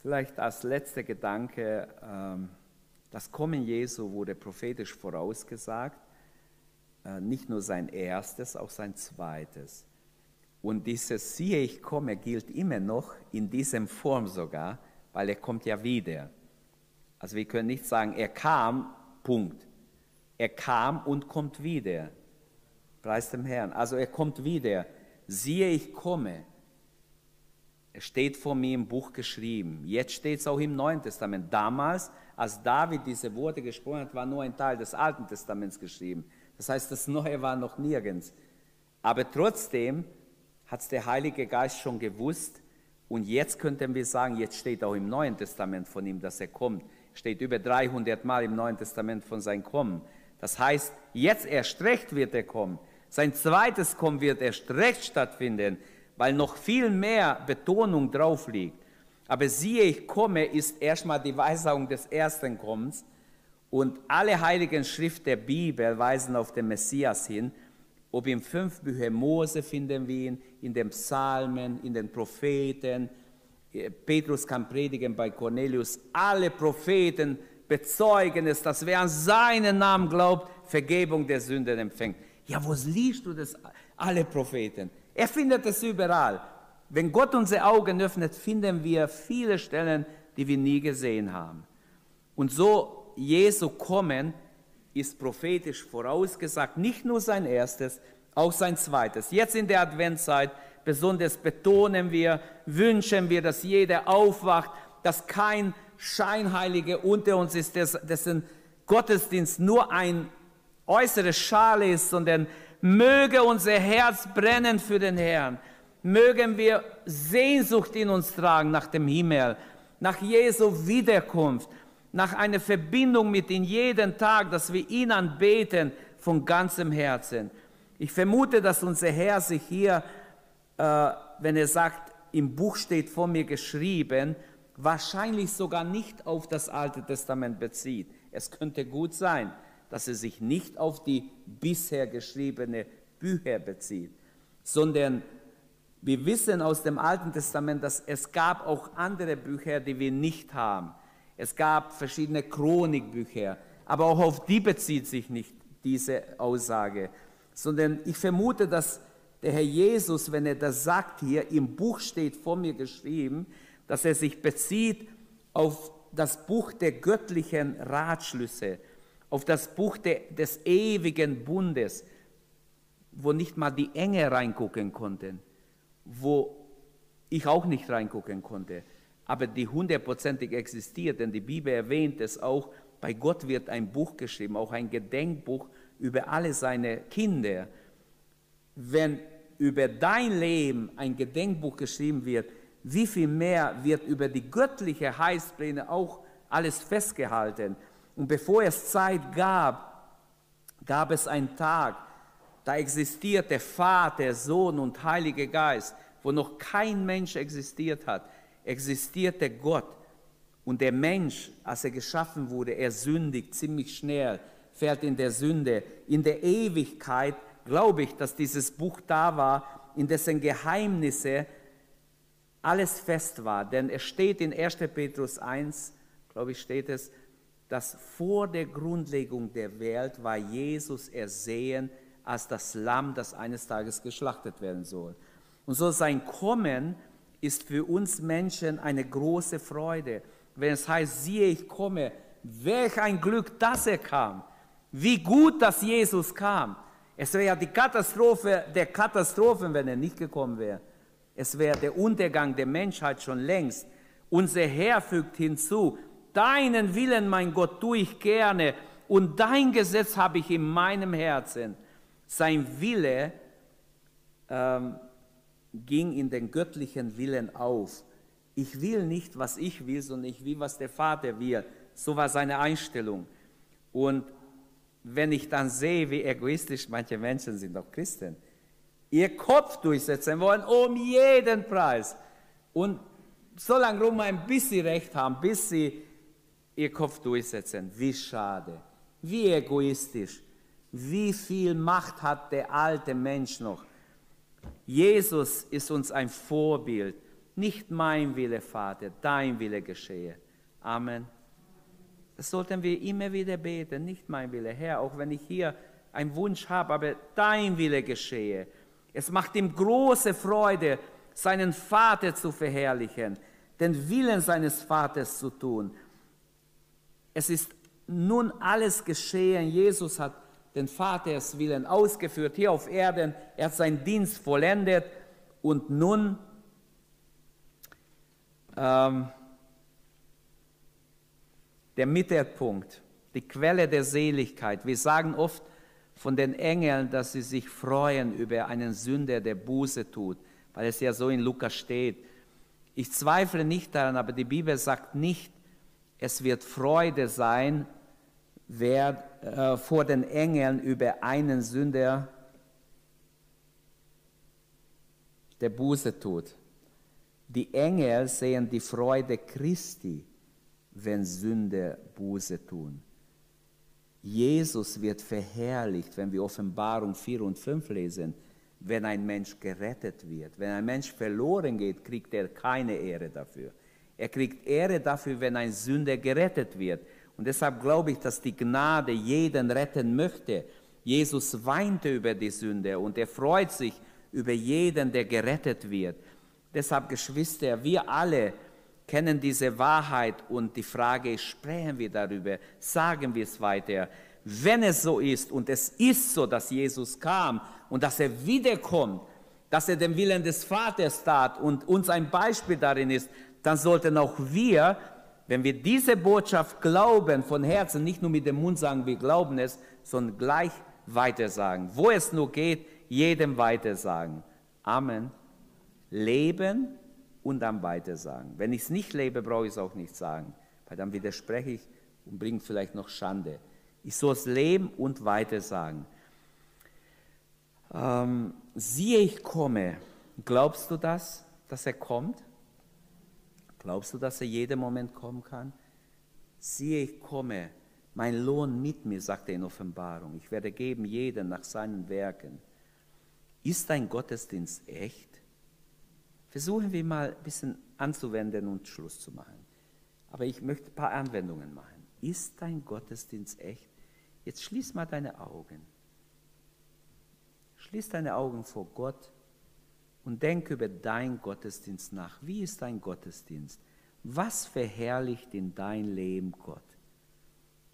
Vielleicht als letzter Gedanke, ähm, das Kommen Jesu wurde prophetisch vorausgesagt, äh, nicht nur sein erstes, auch sein zweites. Und dieses Siehe, ich komme gilt immer noch in diesem Form sogar, weil er kommt ja wieder. Also wir können nicht sagen, er kam, Punkt. Er kam und kommt wieder. Preis dem Herrn. Also er kommt wieder. Siehe, ich komme. Es steht vor mir im Buch geschrieben. Jetzt steht es auch im Neuen Testament. Damals, als David diese Worte gesprochen hat, war nur ein Teil des Alten Testaments geschrieben. Das heißt, das Neue war noch nirgends. Aber trotzdem hat es der Heilige Geist schon gewusst. Und jetzt könnten wir sagen, jetzt steht auch im Neuen Testament von ihm, dass er kommt. Steht über 300 Mal im Neuen Testament von sein Kommen. Das heißt, jetzt erst recht wird er kommen. Sein zweites Kommen wird erst recht stattfinden weil noch viel mehr Betonung drauf liegt. Aber siehe, ich komme, ist erstmal die Weisung des ersten Kommens. Und alle heiligen Schriften der Bibel weisen auf den Messias hin. Ob im fünf Bücher Mose finden wir ihn, in den Psalmen, in den Propheten. Petrus kann predigen bei Cornelius. Alle Propheten bezeugen es, dass wer an seinen Namen glaubt, Vergebung der Sünden empfängt. Ja, wo liest du das? Alle Propheten. Er findet es überall. Wenn Gott unsere Augen öffnet, finden wir viele Stellen, die wir nie gesehen haben. Und so Jesu kommen ist prophetisch vorausgesagt, nicht nur sein erstes, auch sein zweites. Jetzt in der Adventszeit besonders betonen wir, wünschen wir, dass jeder aufwacht, dass kein Scheinheilige unter uns ist, dessen Gottesdienst nur ein äußere Schale ist, sondern Möge unser Herz brennen für den Herrn. Mögen wir Sehnsucht in uns tragen nach dem Himmel, nach Jesu Wiederkunft, nach einer Verbindung mit ihm jeden Tag, dass wir ihn anbeten von ganzem Herzen. Ich vermute, dass unser Herr sich hier, äh, wenn er sagt, im Buch steht vor mir geschrieben, wahrscheinlich sogar nicht auf das Alte Testament bezieht. Es könnte gut sein, dass er sich nicht auf die bisher geschriebene Bücher bezieht, sondern wir wissen aus dem Alten Testament, dass es gab auch andere Bücher, die wir nicht haben. Es gab verschiedene Chronikbücher, aber auch auf die bezieht sich nicht diese Aussage, sondern ich vermute, dass der Herr Jesus, wenn er das sagt hier, im Buch steht vor mir geschrieben, dass er sich bezieht auf das Buch der göttlichen Ratschlüsse, auf das Buch de, des ewigen Bundes, wo nicht mal die Engel reingucken konnten, wo ich auch nicht reingucken konnte, aber die hundertprozentig existiert, denn die Bibel erwähnt es auch, bei Gott wird ein Buch geschrieben, auch ein Gedenkbuch über alle seine Kinder. Wenn über dein Leben ein Gedenkbuch geschrieben wird, wie viel mehr wird über die göttliche Heilspläne auch alles festgehalten? Und bevor es Zeit gab, gab es einen Tag, da existierte Vater, Sohn und Heiliger Geist, wo noch kein Mensch existiert hat, existierte Gott. Und der Mensch, als er geschaffen wurde, er sündigt ziemlich schnell, fällt in der Sünde. In der Ewigkeit glaube ich, dass dieses Buch da war, in dessen Geheimnisse alles fest war. Denn es steht in 1. Petrus 1, glaube ich, steht es, dass vor der Grundlegung der Welt war Jesus ersehen als das Lamm, das eines Tages geschlachtet werden soll. Und so sein Kommen ist für uns Menschen eine große Freude. Wenn es heißt, siehe, ich komme, welch ein Glück, dass er kam. Wie gut, dass Jesus kam. Es wäre ja die Katastrophe der Katastrophen, wenn er nicht gekommen wäre. Es wäre der Untergang der Menschheit schon längst. Unser Herr fügt hinzu, Deinen Willen, mein Gott, tue ich gerne und dein Gesetz habe ich in meinem Herzen. Sein Wille ähm, ging in den göttlichen Willen auf. Ich will nicht, was ich will, sondern ich will, was der Vater will. So war seine Einstellung. Und wenn ich dann sehe, wie egoistisch manche Menschen sind, auch Christen, ihr Kopf durchsetzen wollen, um jeden Preis. Und so lange rum ein bisschen Recht haben, bis sie ihr Kopf durchsetzen. Wie schade, wie egoistisch, wie viel Macht hat der alte Mensch noch. Jesus ist uns ein Vorbild. Nicht mein Wille, Vater, dein Wille geschehe. Amen. Das sollten wir immer wieder beten, nicht mein Wille, Herr, auch wenn ich hier einen Wunsch habe, aber dein Wille geschehe. Es macht ihm große Freude, seinen Vater zu verherrlichen, den Willen seines Vaters zu tun. Es ist nun alles geschehen. Jesus hat den Vaters Willen ausgeführt hier auf Erden. Er hat seinen Dienst vollendet und nun ähm, der Mittelpunkt, die Quelle der Seligkeit. Wir sagen oft von den Engeln, dass sie sich freuen über einen Sünder, der Buße tut, weil es ja so in Lukas steht. Ich zweifle nicht daran, aber die Bibel sagt nicht, es wird Freude sein wer, äh, vor den Engeln über einen Sünder, der Buße tut. Die Engel sehen die Freude Christi, wenn Sünder Buße tun. Jesus wird verherrlicht, wenn wir Offenbarung 4 und 5 lesen, wenn ein Mensch gerettet wird. Wenn ein Mensch verloren geht, kriegt er keine Ehre dafür. Er kriegt Ehre dafür, wenn ein Sünder gerettet wird. Und deshalb glaube ich, dass die Gnade jeden retten möchte. Jesus weinte über die Sünde und er freut sich über jeden, der gerettet wird. Deshalb, Geschwister, wir alle kennen diese Wahrheit und die Frage ist, sprechen wir darüber, sagen wir es weiter. Wenn es so ist und es ist so, dass Jesus kam und dass er wiederkommt, dass er den Willen des Vaters tat und uns ein Beispiel darin ist, dann sollten auch wir, wenn wir diese Botschaft glauben von Herzen, nicht nur mit dem Mund sagen, wir glauben es, sondern gleich weitersagen. Wo es nur geht, jedem weitersagen. Amen. Leben und dann weitersagen. Wenn ich es nicht lebe, brauche ich es auch nicht sagen, weil dann widerspreche ich und bringe vielleicht noch Schande. Ich soll es leben und weitersagen. Ähm, siehe, ich komme. Glaubst du das, dass er kommt? Glaubst du, dass er jeden Moment kommen kann? Siehe, ich komme. Mein Lohn mit mir, sagt er in Offenbarung. Ich werde geben jeden nach seinen Werken. Ist dein Gottesdienst echt? Versuchen wir mal ein bisschen anzuwenden und Schluss zu machen. Aber ich möchte ein paar Anwendungen machen. Ist dein Gottesdienst echt? Jetzt schließ mal deine Augen. Schließ deine Augen vor Gott und denk über dein Gottesdienst nach. Wie ist dein Gottesdienst? Was verherrlicht in dein Leben Gott?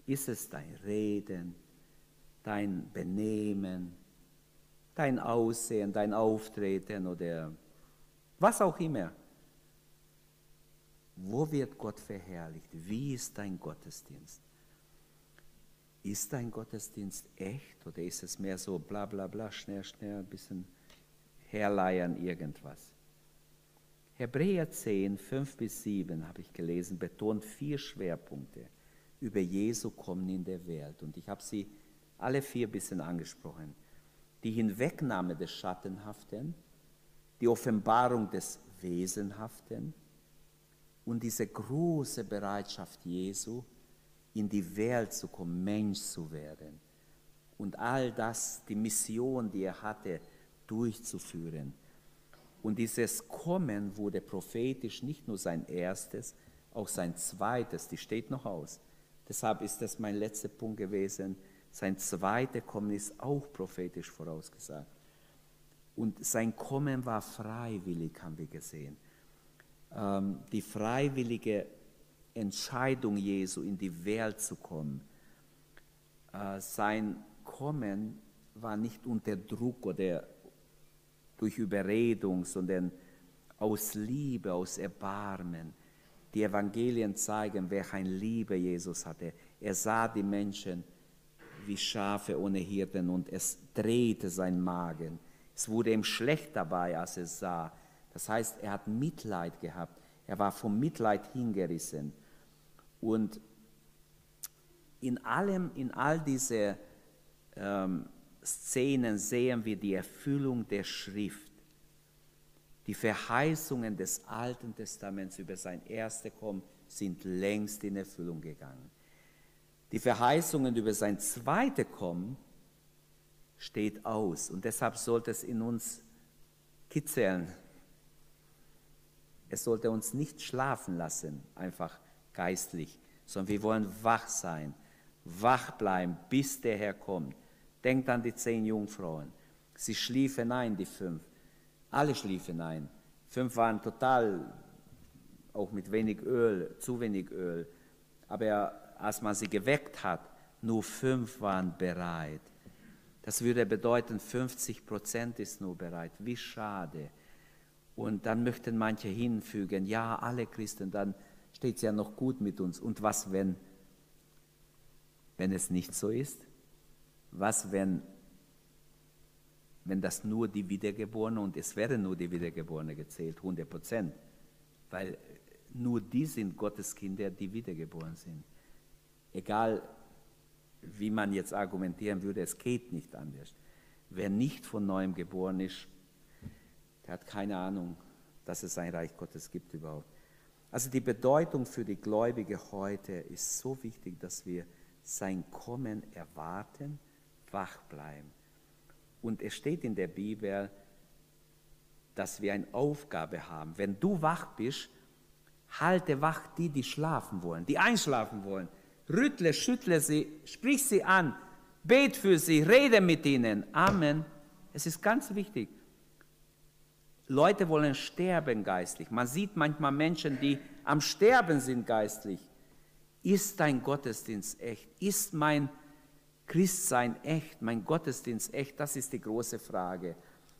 Ist es dein Reden, dein Benehmen, dein Aussehen, dein Auftreten oder was auch immer. Wo wird Gott verherrlicht? Wie ist dein Gottesdienst? Ist dein Gottesdienst echt oder ist es mehr so bla bla bla, schnell, schnell, ein bisschen herleiern irgendwas? Hebräer 10, 5 bis 7 habe ich gelesen, betont vier Schwerpunkte über Jesu Kommen in der Welt. Und ich habe sie alle vier ein bisschen angesprochen. Die Hinwegnahme des Schattenhaften, die Offenbarung des Wesenhaften und diese große Bereitschaft Jesu, in die Welt zu kommen, Mensch zu werden und all das, die Mission, die er hatte, durchzuführen. Und dieses Kommen wurde prophetisch nicht nur sein erstes, auch sein zweites, die steht noch aus. Deshalb ist das mein letzter Punkt gewesen. Sein zweites Kommen ist auch prophetisch vorausgesagt. Und sein Kommen war freiwillig, haben wir gesehen. Ähm, die freiwillige Entscheidung Jesu, in die Welt zu kommen. Äh, sein Kommen war nicht unter Druck oder durch Überredung, sondern aus Liebe, aus Erbarmen. Die Evangelien zeigen, wer ein Liebe Jesus hatte. Er sah die Menschen wie Schafe ohne Hirten und es drehte sein Magen. Es wurde ihm schlecht dabei, als er sah. Das heißt, er hat Mitleid gehabt. Er war vom Mitleid hingerissen. Und in allem, in all diese ähm, Szenen sehen wir die Erfüllung der Schrift. Die Verheißungen des Alten Testaments über sein erste Kommen sind längst in Erfüllung gegangen. Die Verheißungen über sein zweite Kommen steht aus. Und deshalb sollte es in uns kitzeln. es sollte uns nicht schlafen lassen, einfach geistlich, sondern wir wollen wach sein, wach bleiben, bis der Herr kommt. Denkt an die zehn Jungfrauen. Sie schliefen ein, die fünf. Alle schliefen ein. Fünf waren total, auch mit wenig Öl, zu wenig Öl. Aber als man sie geweckt hat, nur fünf waren bereit. Das würde bedeuten, 50 Prozent ist nur bereit. Wie schade. Und dann möchten manche hinfügen, ja, alle Christen, dann steht es ja noch gut mit uns. Und was, wenn, wenn es nicht so ist? Was, wenn, wenn das nur die Wiedergeborene und es wäre nur die Wiedergeborene gezählt, 100 Prozent? Weil nur die sind Gottes Kinder, die wiedergeboren sind. Egal, wie man jetzt argumentieren würde, es geht nicht anders. Wer nicht von neuem geboren ist, der hat keine Ahnung, dass es ein Reich Gottes gibt überhaupt. Also die Bedeutung für die Gläubige heute ist so wichtig, dass wir sein Kommen erwarten, wach bleiben. Und es steht in der Bibel, dass wir eine Aufgabe haben. Wenn du wach bist, halte wach die, die schlafen wollen, die einschlafen wollen. Rüttle, schüttle sie, sprich sie an, bet für sie, rede mit ihnen. Amen. Es ist ganz wichtig. Leute wollen sterben geistlich. Man sieht manchmal Menschen, die am Sterben sind geistlich. Ist dein Gottesdienst echt? Ist mein Christsein echt? Mein Gottesdienst echt? Das ist die große Frage.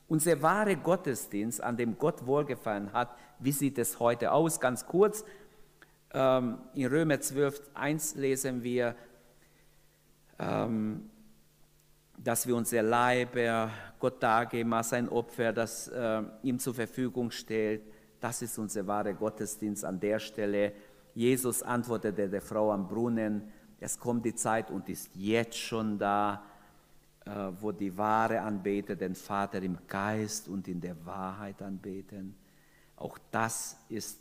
Unser wahre Gottesdienst, an dem Gott wohlgefallen hat, wie sieht es heute aus? Ganz kurz, ähm, in Römer 12, 1 lesen wir, ähm, dass wir unser Leibe Gott dargeben als ein Opfer, das äh, ihm zur Verfügung steht. Das ist unser wahrer Gottesdienst an der Stelle. Jesus antwortete der Frau am Brunnen, es kommt die Zeit und ist jetzt schon da, äh, wo die wahre Anbeter den Vater im Geist und in der Wahrheit anbeten. Auch das ist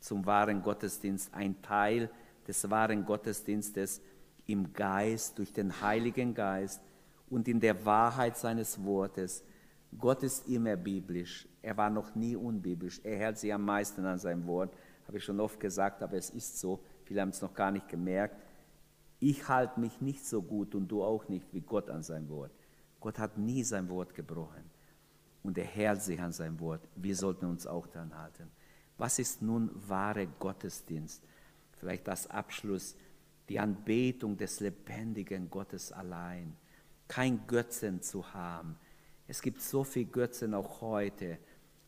zum wahren Gottesdienst ein Teil des wahren Gottesdienstes im Geist, durch den Heiligen Geist und in der Wahrheit seines Wortes. Gott ist immer biblisch. Er war noch nie unbiblisch. Er hält sich am meisten an sein Wort. Habe ich schon oft gesagt, aber es ist so. Viele haben es noch gar nicht gemerkt. Ich halte mich nicht so gut und du auch nicht wie Gott an sein Wort. Gott hat nie sein Wort gebrochen. Und er hält sich an sein Wort. Wir sollten uns auch daran halten. Was ist nun wahre Gottesdienst? Vielleicht das Abschluss, die Anbetung des lebendigen Gottes allein kein Götzen zu haben. Es gibt so viele Götzen auch heute.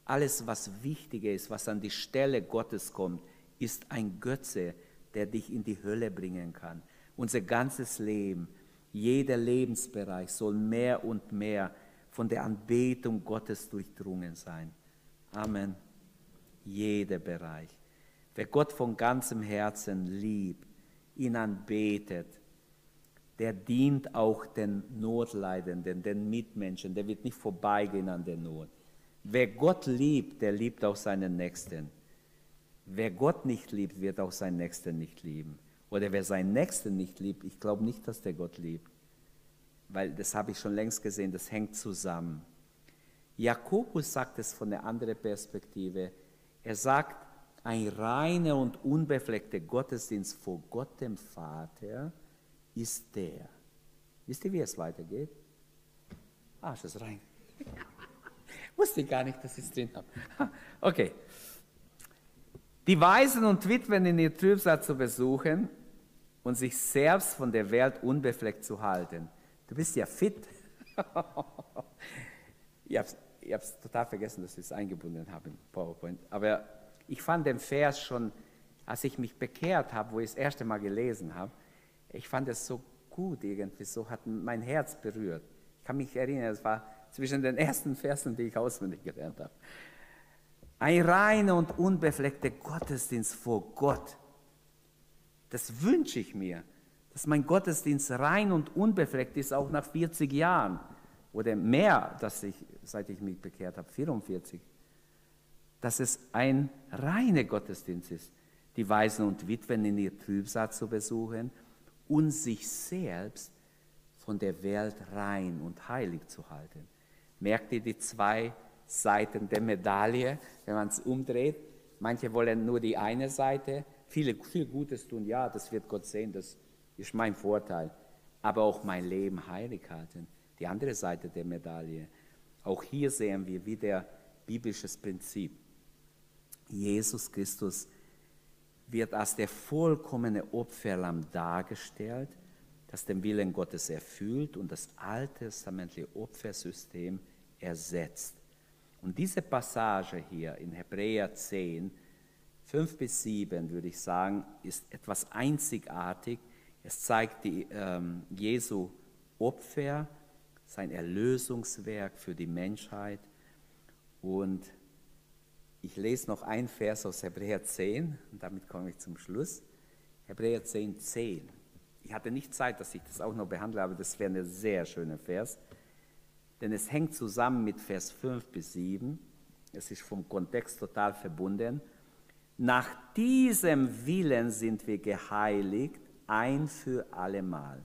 Alles, was wichtiger ist, was an die Stelle Gottes kommt, ist ein Götze, der dich in die Hölle bringen kann. Unser ganzes Leben, jeder Lebensbereich soll mehr und mehr von der Anbetung Gottes durchdrungen sein. Amen. Jeder Bereich. Wer Gott von ganzem Herzen liebt, ihn anbetet, der dient auch den Notleidenden, den Mitmenschen, der wird nicht vorbeigehen an der Not. Wer Gott liebt, der liebt auch seinen Nächsten. Wer Gott nicht liebt, wird auch seinen Nächsten nicht lieben. Oder wer seinen Nächsten nicht liebt, ich glaube nicht, dass der Gott liebt. Weil das habe ich schon längst gesehen, das hängt zusammen. Jakobus sagt es von einer anderen Perspektive. Er sagt, ein reiner und unbefleckter Gottesdienst vor Gott dem Vater ist der. Wisst ihr, wie es weitergeht? Ah, ist rein. Wusste gar nicht, dass ich es drin habe. Okay. Die Waisen und Witwen in ihr Trübsal zu besuchen und sich selbst von der Welt unbefleckt zu halten. Du bist ja fit. ich habe es total vergessen, dass ich es eingebunden habe im PowerPoint. Aber ich fand den Vers schon, als ich mich bekehrt habe, wo ich das erste Mal gelesen habe, ich fand es so gut irgendwie, so hat mein Herz berührt. Ich kann mich erinnern, es war zwischen den ersten Versen, die ich auswendig gelernt habe. Ein reiner und unbefleckter Gottesdienst vor Gott. Das wünsche ich mir, dass mein Gottesdienst rein und unbefleckt ist, auch nach 40 Jahren oder mehr, dass ich, seit ich mich bekehrt habe, 44. Dass es ein reiner Gottesdienst ist, die Waisen und Witwen in ihr Trübsal zu besuchen und sich selbst von der Welt rein und heilig zu halten. Merkt ihr die zwei Seiten der Medaille, wenn man es umdreht? Manche wollen nur die eine Seite, viele viel Gutes tun, ja, das wird Gott sehen, das ist mein Vorteil. Aber auch mein Leben heilig halten, die andere Seite der Medaille. Auch hier sehen wir wieder biblisches Prinzip. Jesus Christus wird als der vollkommene Opferlamm dargestellt, das den Willen Gottes erfüllt und das alttestamentliche Opfersystem ersetzt. Und diese Passage hier in Hebräer 10, 5 bis 7, würde ich sagen, ist etwas einzigartig. Es zeigt die, ähm, Jesu Opfer, sein Erlösungswerk für die Menschheit. Und ich lese noch ein Vers aus Hebräer 10 und damit komme ich zum Schluss. Hebräer 10, 10. Ich hatte nicht Zeit, dass ich das auch noch behandle, aber das wäre ein sehr schöner Vers denn es hängt zusammen mit Vers 5 bis 7. Es ist vom Kontext total verbunden. Nach diesem Willen sind wir geheiligt ein für allemal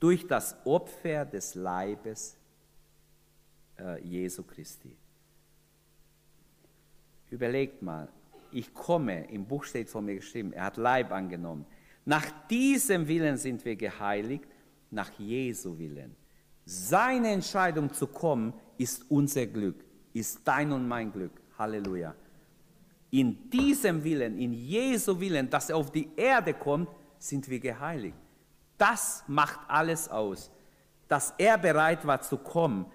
durch das Opfer des Leibes äh, Jesu Christi. Überlegt mal, ich komme, im Buch steht von mir geschrieben, er hat Leib angenommen. Nach diesem Willen sind wir geheiligt, nach Jesu Willen. Seine Entscheidung zu kommen, ist unser Glück, ist dein und mein Glück. Halleluja. In diesem Willen, in Jesu Willen, dass er auf die Erde kommt, sind wir geheiligt. Das macht alles aus, dass er bereit war zu kommen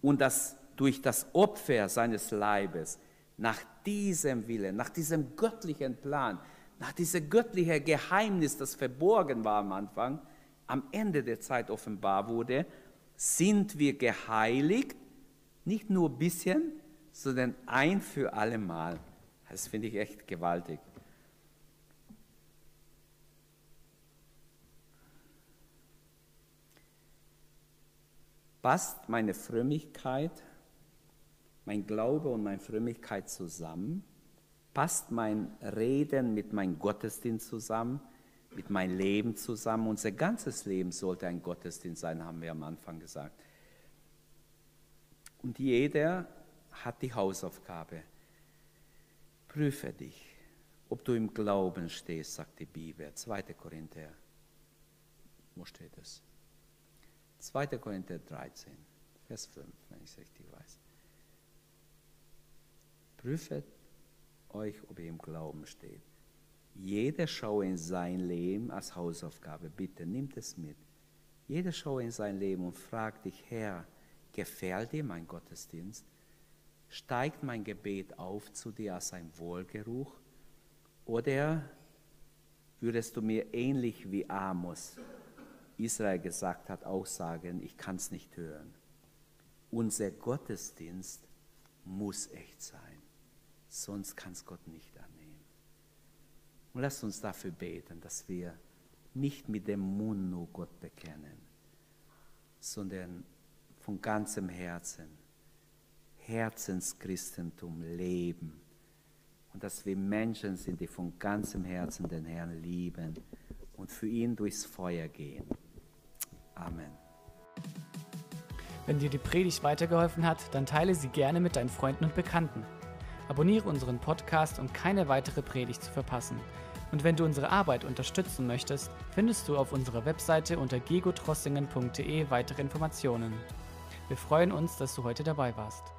und dass durch das Opfer seines Leibes, nach diesem Willen, nach diesem göttlichen Plan, nach diesem göttlichen Geheimnis, das verborgen war am Anfang, am Ende der Zeit offenbar wurde sind wir geheiligt, nicht nur ein bisschen, sondern ein für alle Mal. Das finde ich echt gewaltig. Passt meine Frömmigkeit, mein Glaube und meine Frömmigkeit zusammen? Passt mein Reden mit meinem Gottesdienst zusammen? mit meinem Leben zusammen. Unser ganzes Leben sollte ein Gottesdienst sein, haben wir am Anfang gesagt. Und jeder hat die Hausaufgabe. Prüfe dich, ob du im Glauben stehst, sagt die Bibel. 2. Korinther. Wo steht es? 2. Korinther 13, Vers 5, wenn ich es richtig weiß. Prüfet euch, ob ihr im Glauben steht. Jeder schaue in sein Leben als Hausaufgabe. Bitte, nimmt es mit. Jeder schaue in sein Leben und fragt dich, Herr, gefällt dir mein Gottesdienst? Steigt mein Gebet auf zu dir als ein Wohlgeruch? Oder würdest du mir ähnlich wie Amos Israel gesagt hat, auch sagen, ich kann es nicht hören? Unser Gottesdienst muss echt sein, sonst kann es Gott nicht annehmen. Und lasst uns dafür beten, dass wir nicht mit dem Mund nur Gott bekennen, sondern von ganzem Herzen Herzenschristentum leben. Und dass wir Menschen sind, die von ganzem Herzen den Herrn lieben und für ihn durchs Feuer gehen. Amen. Wenn dir die Predigt weitergeholfen hat, dann teile sie gerne mit deinen Freunden und Bekannten. Abonniere unseren Podcast, um keine weitere Predigt zu verpassen. Und wenn du unsere Arbeit unterstützen möchtest, findest du auf unserer Webseite unter gegotrossingen.de weitere Informationen. Wir freuen uns, dass du heute dabei warst.